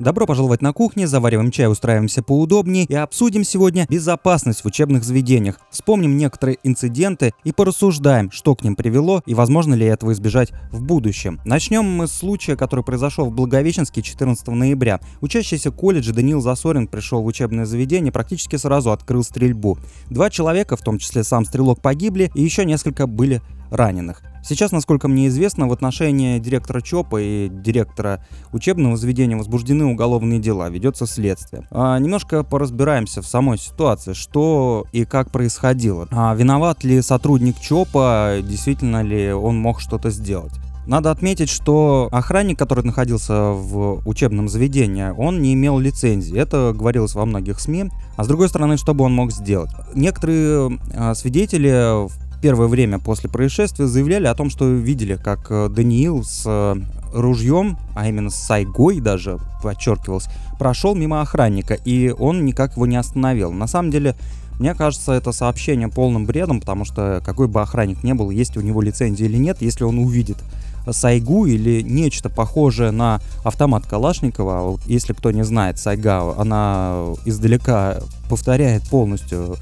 Добро пожаловать на кухню, завариваем чай, устраиваемся поудобнее и обсудим сегодня безопасность в учебных заведениях. Вспомним некоторые инциденты и порассуждаем, что к ним привело и возможно ли этого избежать в будущем. Начнем мы с случая, который произошел в Благовещенске 14 ноября. Учащийся колледжа Даниил Засорин пришел в учебное заведение, практически сразу открыл стрельбу. Два человека, в том числе сам стрелок, погибли и еще несколько были раненых. Сейчас, насколько мне известно, в отношении директора ЧОПа и директора учебного заведения возбуждены уголовные дела, ведется следствие. А, немножко поразбираемся в самой ситуации, что и как происходило. А, виноват ли сотрудник ЧОПа, действительно ли он мог что-то сделать? Надо отметить, что охранник, который находился в учебном заведении, он не имел лицензии. Это говорилось во многих СМИ. А с другой стороны, что бы он мог сделать? Некоторые а, свидетели первое время после происшествия заявляли о том, что видели, как э, Даниил с э, ружьем, а именно с сайгой даже, подчеркивалось, прошел мимо охранника, и он никак его не остановил. На самом деле, мне кажется, это сообщение полным бредом, потому что какой бы охранник ни был, есть у него лицензия или нет, если он увидит Сайгу или нечто похожее на автомат Калашникова, а если кто не знает, Сайга, она издалека повторяет полностью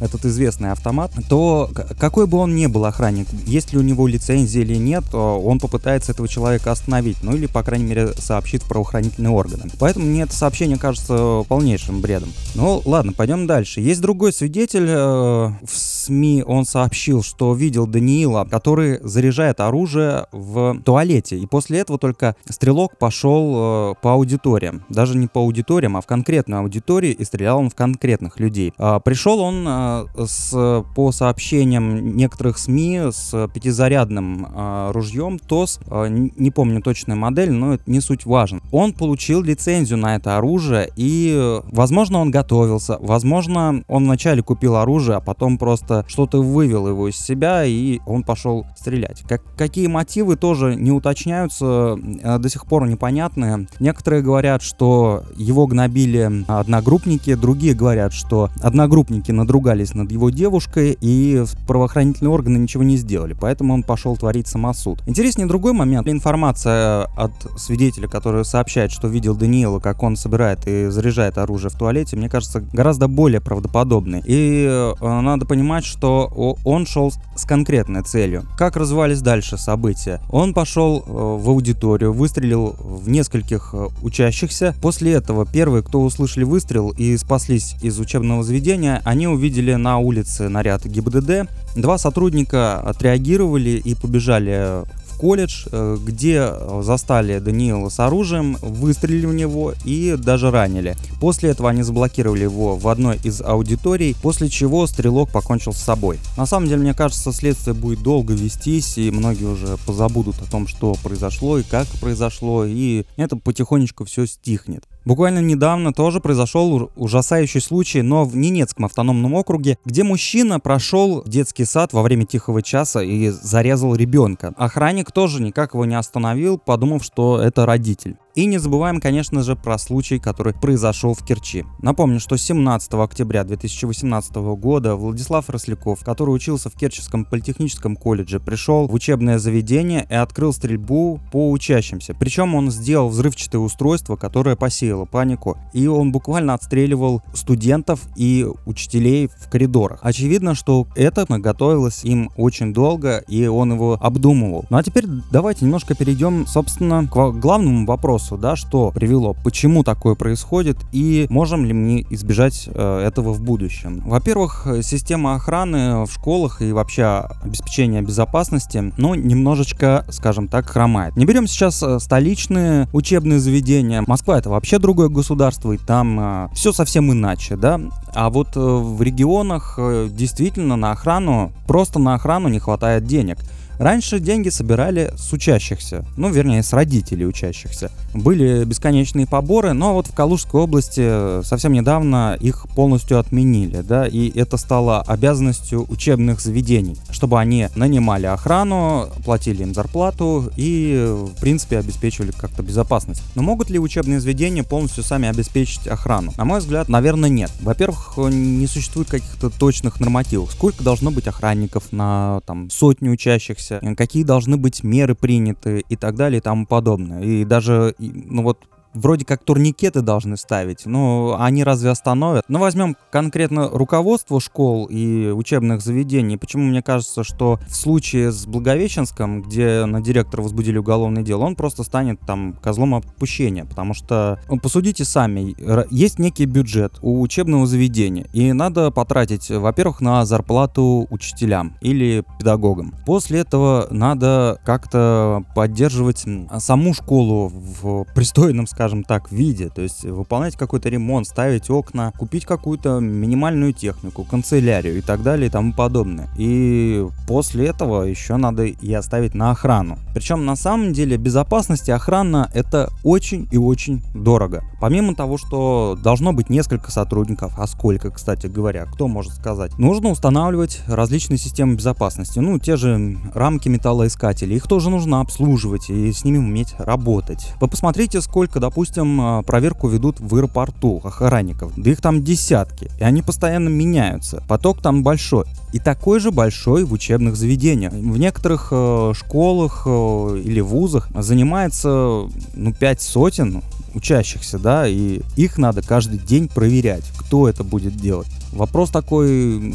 этот известный автомат, то какой бы он ни был охранник, есть ли у него лицензия или нет, он попытается этого человека остановить, ну или, по крайней мере, сообщит в правоохранительные органы. Поэтому мне это сообщение кажется полнейшим бредом. Ну ладно, пойдем дальше. Есть другой свидетель э, в СМИ, он сообщил, что видел Даниила, который заряжает оружие в туалете, и после этого только стрелок пошел э, по аудиториям. Даже не по аудиториям, а в конкретную аудиторию, и стрелял он в конкретных людей. Э, пришел он э, с, по сообщениям некоторых СМИ с пятизарядным э, ружьем ТОС, э, не помню точную модель, но это не суть важно. Он получил лицензию на это оружие и, возможно, он готовился, возможно, он вначале купил оружие, а потом просто что-то вывел его из себя и он пошел стрелять. Как, какие мотивы тоже не уточняются, э, до сих пор непонятны. Некоторые говорят, что его гнобили одногруппники, другие говорят, что одногруппники надругали надругались над его девушкой, и правоохранительные органы ничего не сделали, поэтому он пошел творить самосуд. Интереснее другой момент. Информация от свидетеля, который сообщает, что видел Даниила, как он собирает и заряжает оружие в туалете, мне кажется, гораздо более правдоподобной. И э, надо понимать, что он шел с конкретной целью. Как развивались дальше события? Он пошел э, в аудиторию, выстрелил в нескольких э, учащихся. После этого первые, кто услышали выстрел и спаслись из учебного заведения, они увидели увидели на улице наряд ГИБДД. Два сотрудника отреагировали и побежали в колледж, э, где застали Даниила с оружием, выстрелили в него и даже ранили. После этого они заблокировали его в одной из аудиторий, после чего стрелок покончил с собой. На самом деле, мне кажется, следствие будет долго вестись, и многие уже позабудут о том, что произошло и как произошло, и это потихонечку все стихнет. Буквально недавно тоже произошел ужасающий случай, но в Ненецком автономном округе, где мужчина прошел детский сад во время тихого часа и зарезал ребенка. Охранник тоже никак его не остановил, подумав, что это родитель. И не забываем, конечно же, про случай, который произошел в Керчи. Напомню, что 17 октября 2018 года Владислав Росляков, который учился в Керченском политехническом колледже, пришел в учебное заведение и открыл стрельбу по учащимся. Причем он сделал взрывчатое устройство, которое посеяло панику, и он буквально отстреливал студентов и учителей в коридорах. Очевидно, что это готовилось им очень долго, и он его обдумывал. Ну а теперь давайте немножко перейдем, собственно, к главному вопросу вопросу, да, что привело, почему такое происходит и можем ли мы избежать э, этого в будущем. Во-первых, система охраны в школах и вообще обеспечение безопасности, ну, немножечко, скажем так, хромает. Не берем сейчас э, столичные учебные заведения. Москва это вообще другое государство, и там э, все совсем иначе, да. А вот в регионах действительно на охрану, просто на охрану не хватает денег. Раньше деньги собирали с учащихся, ну, вернее, с родителей учащихся. Были бесконечные поборы, но вот в Калужской области совсем недавно их полностью отменили, да, и это стало обязанностью учебных заведений, чтобы они нанимали охрану, платили им зарплату и, в принципе, обеспечивали как-то безопасность. Но могут ли учебные заведения полностью сами обеспечить охрану? На мой взгляд, наверное, нет. Во-первых, не существует каких-то точных нормативов. Сколько должно быть охранников на там сотню учащихся, какие должны быть меры приняты и так далее и тому подобное. И даже, ну вот, вроде как турникеты должны ставить, но они разве остановят? Но возьмем конкретно руководство школ и учебных заведений. Почему мне кажется, что в случае с Благовещенском, где на директора возбудили уголовное дело, он просто станет там козлом отпущения, потому что, ну, посудите сами, есть некий бюджет у учебного заведения, и надо потратить, во-первых, на зарплату учителям или педагогам. После этого надо как-то поддерживать саму школу в пристойном, скажем так, виде, то есть выполнять какой-то ремонт, ставить окна, купить какую-то минимальную технику, канцелярию и так далее и тому подобное. И после этого еще надо и оставить на охрану. Причем на самом деле безопасность и охрана это очень и очень дорого. Помимо того, что должно быть несколько сотрудников, а сколько, кстати говоря, кто может сказать, нужно устанавливать различные системы безопасности. Ну, те же рамки металлоискателей, их тоже нужно обслуживать и с ними уметь работать. Вы посмотрите, сколько, допустим, а, проверку ведут в аэропорту охранников. Да их там десятки, и они постоянно меняются. Поток там большой. И такой же большой в учебных заведениях. В некоторых э, школах э, или вузах занимается ну, пять сотен учащихся, да, и их надо каждый день проверять, кто это будет делать. Вопрос такой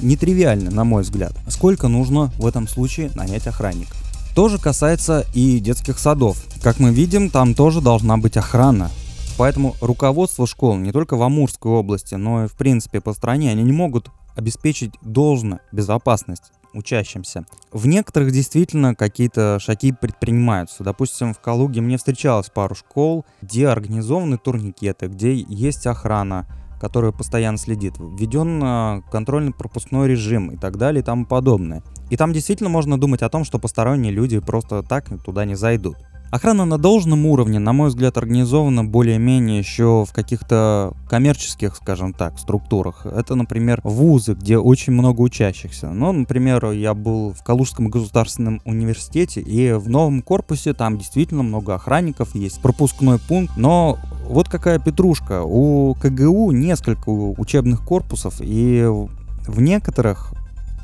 нетривиальный, на мой взгляд. Сколько нужно в этом случае нанять охранников? То же касается и детских садов. Как мы видим, там тоже должна быть охрана. Поэтому руководство школ не только в Амурской области, но и в принципе по стране, они не могут обеспечить должную безопасность учащимся. В некоторых действительно какие-то шаги предпринимаются. Допустим, в Калуге мне встречалось пару школ, где организованы турникеты, где есть охрана, которая постоянно следит, введен а, контрольно-пропускной режим и так далее и тому подобное. И там действительно можно думать о том, что посторонние люди просто так туда не зайдут. Охрана на должном уровне, на мой взгляд, организована более-менее еще в каких-то коммерческих, скажем так, структурах. Это, например, вузы, где очень много учащихся. Ну, например, я был в Калужском государственном университете, и в новом корпусе там действительно много охранников, есть пропускной пункт, но вот какая петрушка. У КГУ несколько учебных корпусов, и в некоторых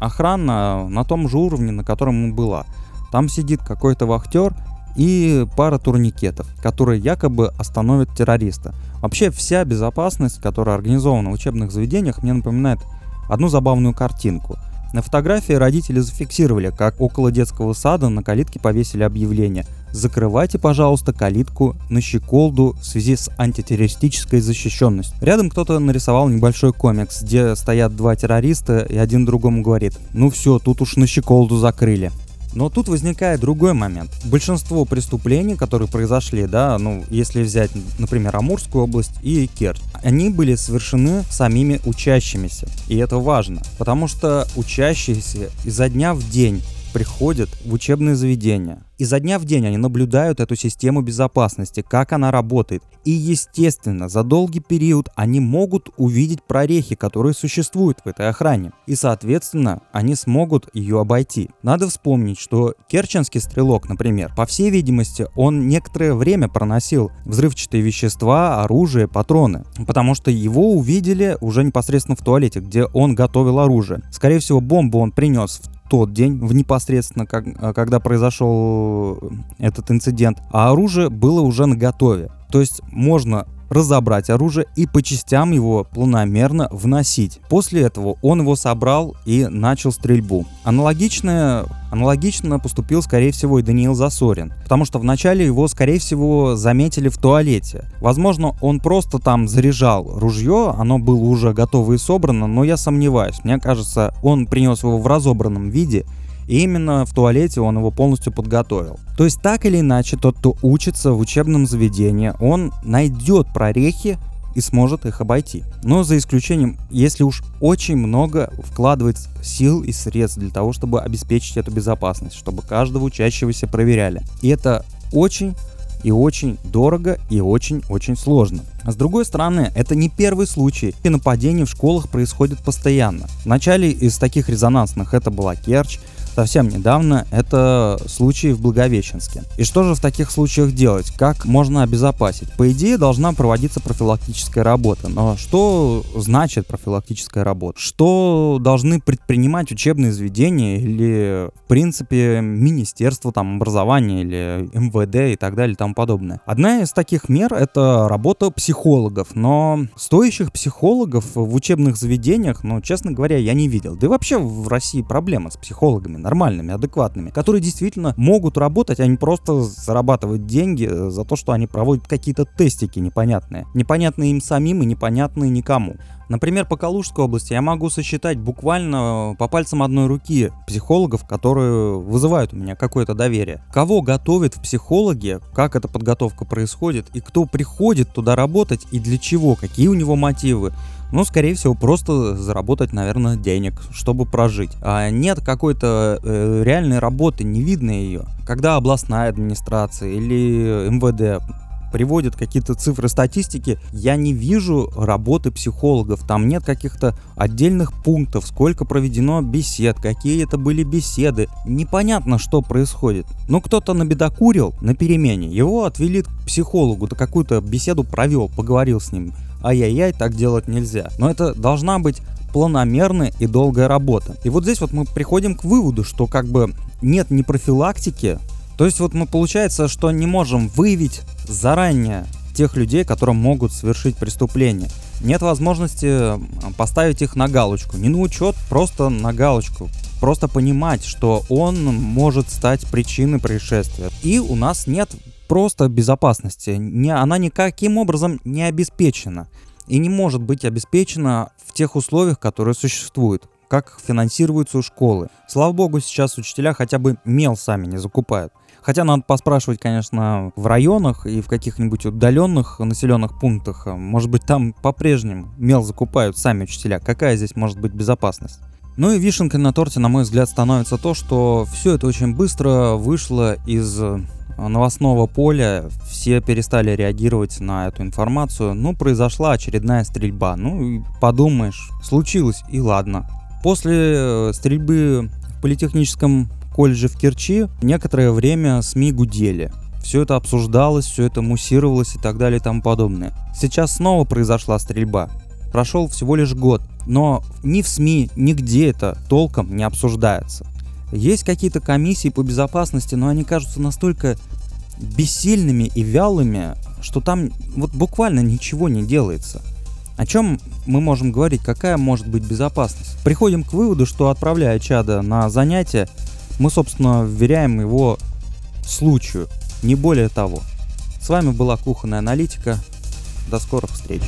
охрана на том же уровне, на котором и была. Там сидит какой-то вахтер, и пара турникетов, которые якобы остановят террориста. Вообще вся безопасность, которая организована в учебных заведениях, мне напоминает одну забавную картинку. На фотографии родители зафиксировали, как около детского сада на калитке повесили объявление «Закрывайте, пожалуйста, калитку на щеколду в связи с антитеррористической защищенностью». Рядом кто-то нарисовал небольшой комикс, где стоят два террориста и один другому говорит «Ну все, тут уж на щеколду закрыли». Но тут возникает другой момент. Большинство преступлений, которые произошли, да, ну, если взять, например, Амурскую область и Керчь, они были совершены самими учащимися. И это важно, потому что учащиеся изо дня в день приходят в учебные заведения. Изо дня в день они наблюдают эту систему безопасности, как она работает. И естественно, за долгий период они могут увидеть прорехи, которые существуют в этой охране. И соответственно, они смогут ее обойти. Надо вспомнить, что керченский стрелок, например, по всей видимости, он некоторое время проносил взрывчатые вещества, оружие, патроны. Потому что его увидели уже непосредственно в туалете, где он готовил оружие. Скорее всего, бомбу он принес в тот день, в непосредственно, как, а, когда произошел этот инцидент, а оружие было уже на готове. То есть можно разобрать оружие и по частям его планомерно вносить. После этого он его собрал и начал стрельбу. Аналогично, аналогично поступил, скорее всего, и Даниил Засорин, потому что вначале его, скорее всего, заметили в туалете. Возможно, он просто там заряжал ружье, оно было уже готово и собрано, но я сомневаюсь. Мне кажется, он принес его в разобранном виде и именно в туалете он его полностью подготовил. То есть так или иначе, тот, кто учится в учебном заведении, он найдет прорехи и сможет их обойти. Но за исключением, если уж очень много вкладывать сил и средств для того, чтобы обеспечить эту безопасность, чтобы каждого учащегося проверяли. И это очень и очень дорого и очень-очень сложно. А с другой стороны, это не первый случай, и нападения в школах происходят постоянно. Вначале из таких резонансных это была Керчь, совсем недавно, это случай в Благовещенске. И что же в таких случаях делать? Как можно обезопасить? По идее, должна проводиться профилактическая работа. Но что значит профилактическая работа? Что должны предпринимать учебные заведения или, в принципе, Министерство там, образования или МВД и так далее и тому подобное? Одна из таких мер — это работа психологов. Но стоящих психологов в учебных заведениях, ну, честно говоря, я не видел. Да и вообще в России проблема с психологами нормальными, адекватными, которые действительно могут работать, а не просто зарабатывать деньги за то, что они проводят какие-то тестики непонятные. Непонятные им самим и непонятные никому. Например, по Калужской области я могу сосчитать буквально по пальцам одной руки психологов, которые вызывают у меня какое-то доверие. Кого готовят в психологи, как эта подготовка происходит, и кто приходит туда работать, и для чего, какие у него мотивы. Ну, скорее всего, просто заработать, наверное, денег, чтобы прожить. А нет какой-то э, реальной работы, не видно ее. Когда областная администрация или МВД приводят какие-то цифры статистики, я не вижу работы психологов. Там нет каких-то отдельных пунктов, сколько проведено бесед, какие это были беседы. Непонятно, что происходит. Ну, кто-то набедокурил на перемене, его отвели к психологу, да какую-то беседу провел, поговорил с ним. Ай-яй-яй, так делать нельзя. Но это должна быть планомерная и долгая работа. И вот здесь вот мы приходим к выводу, что как бы нет ни профилактики, то есть вот мы получается, что не можем выявить заранее тех людей, которые могут совершить преступление. Нет возможности поставить их на галочку. Не на учет, просто на галочку. Просто понимать, что он может стать причиной происшествия. И у нас нет просто безопасности. Не, она никаким образом не обеспечена. И не может быть обеспечена в тех условиях, которые существуют как финансируются школы. Слава богу, сейчас учителя хотя бы мел сами не закупают. Хотя надо поспрашивать, конечно, в районах и в каких-нибудь удаленных населенных пунктах. Может быть, там по-прежнему мел закупают сами учителя. Какая здесь может быть безопасность? Ну и вишенкой на торте, на мой взгляд, становится то, что все это очень быстро вышло из новостного поля, все перестали реагировать на эту информацию. Ну, произошла очередная стрельба. Ну, подумаешь, случилось, и ладно. После э, стрельбы в политехническом колледже в Керчи некоторое время СМИ гудели. Все это обсуждалось, все это муссировалось и так далее и тому подобное. Сейчас снова произошла стрельба. Прошел всего лишь год, но ни в СМИ, нигде это толком не обсуждается. Есть какие-то комиссии по безопасности, но они кажутся настолько бессильными и вялыми, что там вот буквально ничего не делается. О чем мы можем говорить? Какая может быть безопасность? Приходим к выводу, что отправляя чада на занятия, мы, собственно, вверяем его случаю, не более того. С вами была Кухонная Аналитика. До скорых встреч.